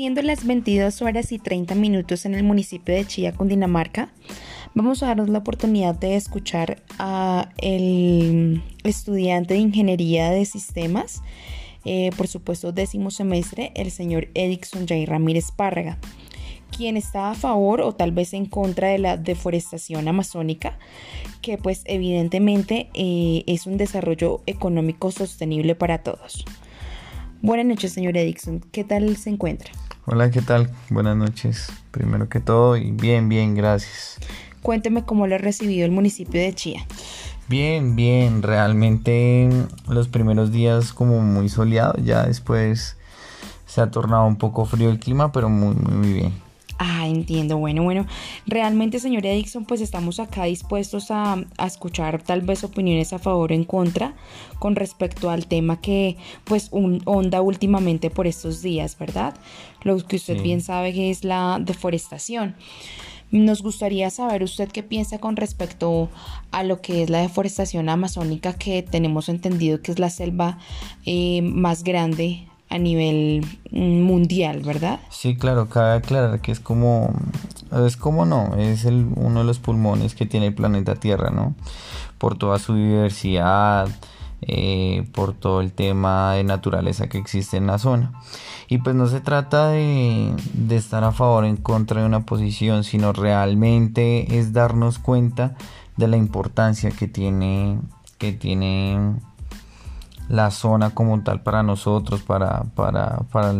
Siendo las 22 horas y 30 minutos en el municipio de Chía, Cundinamarca, vamos a darnos la oportunidad de escuchar a el estudiante de Ingeniería de Sistemas, eh, por supuesto décimo semestre, el señor Edixon Jay Ramírez Párraga, quien está a favor o tal vez en contra de la deforestación amazónica, que pues evidentemente eh, es un desarrollo económico sostenible para todos. Buenas noches, señor Edixon. ¿Qué tal se encuentra? Hola, ¿qué tal? Buenas noches. Primero que todo, y bien, bien, gracias. Cuénteme cómo lo ha recibido el municipio de Chía. Bien, bien, realmente los primeros días como muy soleado, ya después se ha tornado un poco frío el clima, pero muy, muy bien. Ah, entiendo. Bueno, bueno. Realmente, señor Dixon, pues estamos acá dispuestos a, escuchar tal vez opiniones a favor o en contra con respecto al tema que pues un, onda últimamente por estos días, ¿verdad? Lo que usted bien sabe que es la deforestación. Nos gustaría saber usted qué piensa con respecto a lo que es la deforestación amazónica, que tenemos entendido que es la selva eh, más grande a nivel mm, mundial, ¿verdad? Sí, claro, cabe aclarar que es como, es como no, es el, uno de los pulmones que tiene el planeta Tierra, ¿no? Por toda su diversidad, eh, por todo el tema de naturaleza que existe en la zona. Y pues no se trata de, de estar a favor o en contra de una posición, sino realmente es darnos cuenta de la importancia que tiene, que tiene la zona como tal para nosotros, para, para, para,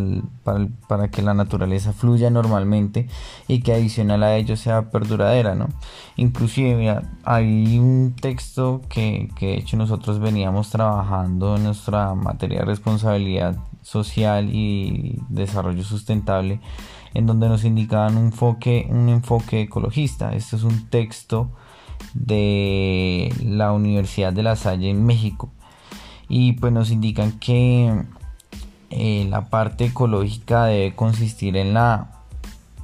para, que la naturaleza fluya normalmente y que adicional a ello sea perduradera, ¿no? Inclusive, hay un texto que, que de hecho nosotros veníamos trabajando en nuestra materia de responsabilidad social y desarrollo sustentable, en donde nos indicaban un enfoque, un enfoque ecologista. Este es un texto de la Universidad de La Salle en México y pues nos indican que eh, la parte ecológica debe consistir en la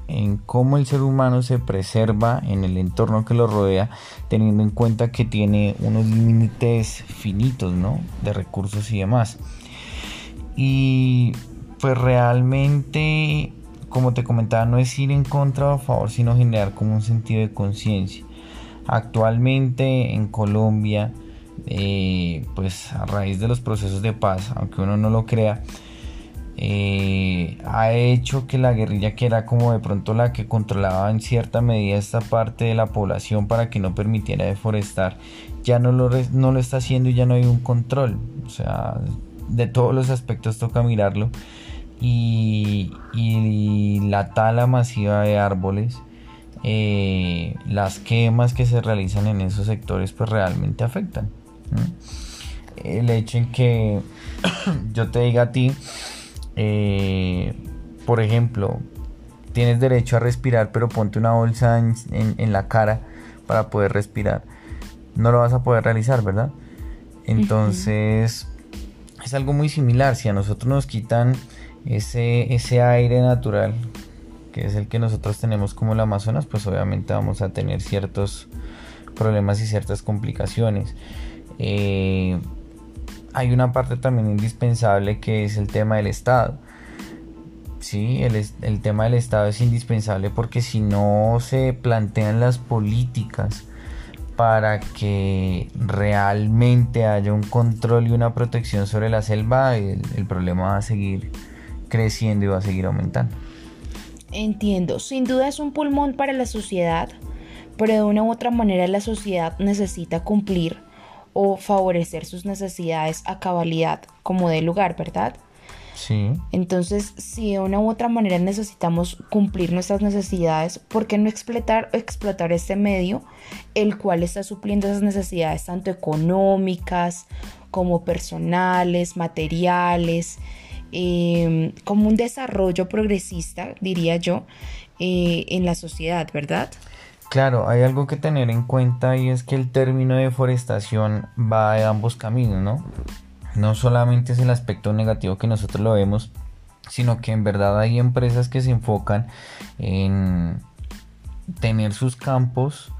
en cómo el ser humano se preserva en el entorno que lo rodea, teniendo en cuenta que tiene unos límites finitos, ¿no? De recursos y demás. Y pues realmente, como te comentaba, no es ir en contra o a favor, sino generar como un sentido de conciencia. Actualmente en Colombia, eh, pues a raíz de los procesos de paz, aunque uno no lo crea, eh, ha hecho que la guerrilla, que era como de pronto la que controlaba en cierta medida esta parte de la población para que no permitiera deforestar, ya no lo, no lo está haciendo y ya no hay un control. O sea, de todos los aspectos toca mirarlo. Y, la tala masiva de árboles, eh, las quemas que se realizan en esos sectores, pues realmente afectan. El hecho en que yo te diga a ti, eh, por ejemplo, tienes derecho a respirar, pero ponte una bolsa en, la cara para poder respirar. No lo vas a poder realizar, ¿verdad? Entonces, es algo muy similar. Si a nosotros nos quitan ese, ese aire natural, que es el que nosotros tenemos como el Amazonas, pues obviamente vamos a tener ciertos problemas y ciertas complicaciones. Eh, hay una parte también indispensable que es el tema del Estado. Sí, el, tema del Estado es indispensable porque si no se plantean las políticas para que realmente haya un control y una protección sobre la selva, el, el problema va a seguir creciendo y va a seguir aumentando. Entiendo, sin duda es un pulmón para la sociedad, pero de una u otra manera la sociedad necesita cumplir o favorecer sus necesidades a cabalidad como de lugar, ¿verdad? Sí. Entonces, si de una u otra manera necesitamos cumplir nuestras necesidades, ¿por qué no explotar, explotar este medio, el cual está supliendo esas necesidades tanto económicas como personales, materiales, em, como un desarrollo progresista, diría yo, eh, en la sociedad, ¿verdad? Claro, hay algo que tener en cuenta y es que el término deforestación va de ambos caminos, ¿no? No solamente es el aspecto negativo que nosotros lo vemos, sino que en verdad hay empresas que se enfocan en tener sus campos,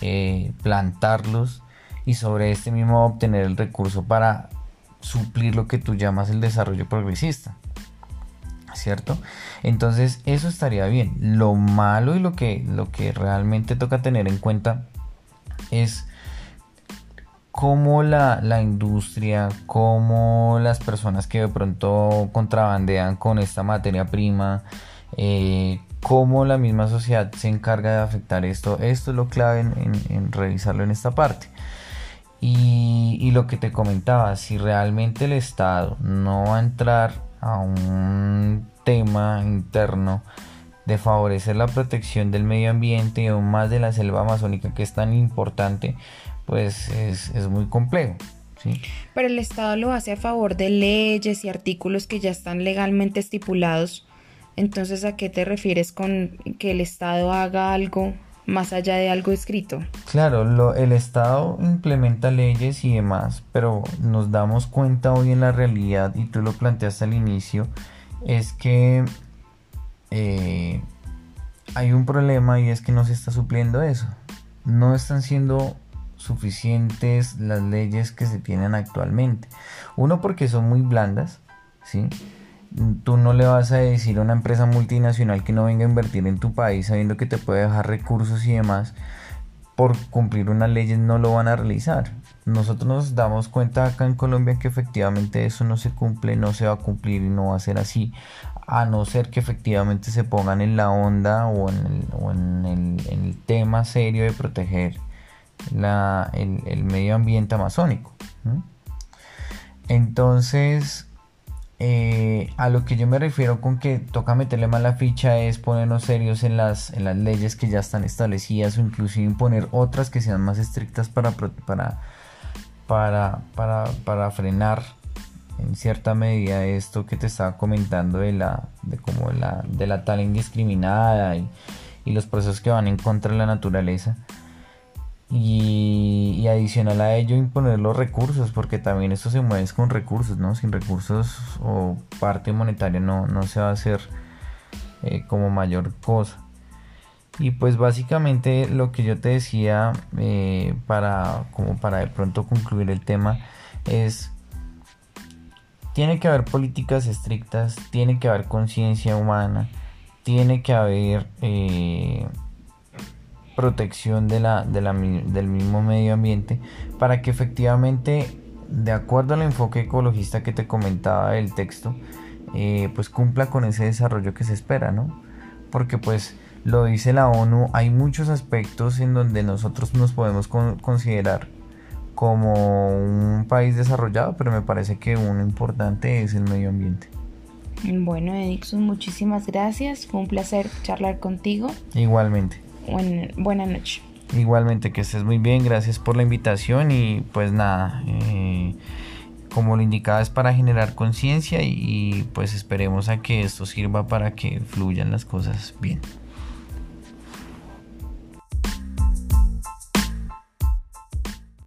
eh, plantarlos y sobre este mismo obtener el recurso para suplir lo que tú llamas el desarrollo progresista. ¿Cierto? Entonces eso estaría bien. Lo malo y lo que, lo que realmente toca tener en cuenta es cómo la, industria, cómo las personas que de pronto contrabandean con esta materia prima, eh, cómo la misma sociedad se encarga de afectar esto. Esto es lo clave en, revisarlo en esta parte. Y, lo que te comentaba, si realmente el Estado no va a entrar a un tema interno de favorecer la protección del medio ambiente y aún más de la selva amazónica que es tan importante, pues es, muy complejo. ¿sí? Pero el Estado lo hace a favor de leyes y artículos que ya están legalmente estipulados. Entonces, ¿a qué te refieres con que el Estado haga algo más allá de algo escrito? Claro, lo, el Estado implementa leyes y demás, pero nos damos cuenta hoy en la realidad, y tú lo planteaste al inicio, es que eh, hay un problema y es que no se está supliendo eso. No están siendo suficientes las leyes que se tienen actualmente. Uno porque son muy blandas, ¿sí? Tú no le vas a decir a una empresa multinacional que no venga a invertir en tu país sabiendo que te puede dejar recursos y demás. Por cumplir unas leyes no lo van a realizar. Nosotros nos damos cuenta acá en Colombia que efectivamente eso no se cumple, no se va a cumplir y no va a ser así. A no ser que efectivamente se pongan en la onda o en el tema serio de proteger el, medio ambiente amazónico. Entonces, eh, a lo que yo me refiero con que toca meterle más la ficha es ponernos serios en las, en las leyes que ya están establecidas o inclusive imponer otras que sean más estrictas para, para, para, para, frenar en cierta medida esto que te estaba comentando de la, de como la, de la tala indiscriminada y, y los procesos que van en contra de la naturaleza y, adicional a ello imponer los recursos, porque también esto se mueve con recursos, ¿no? Sin recursos o parte monetaria no, no se va a hacer eh, como mayor cosa. Y pues básicamente lo que yo te decía eh, para como para de pronto concluir el tema es tiene que haber políticas estrictas, tiene que haber conciencia humana, tiene que haber eh, protección de la, del mismo medio ambiente para que efectivamente, de acuerdo al enfoque ecologista que te comentaba del texto, eh, pues cumpla con ese desarrollo que se espera, ¿no? Porque pues lo dice la ONU, hay muchos aspectos en donde nosotros nos podemos considerar como un país desarrollado, pero me parece que uno importante es el medio ambiente. Bueno, Edixon, muchísimas gracias. Fue un placer charlar contigo. Igualmente buena noche. Igualmente que estés muy bien, gracias por la invitación y pues nada, eh, como lo indicaba es para generar conciencia y pues esperemos a que esto sirva para que fluyan las cosas bien.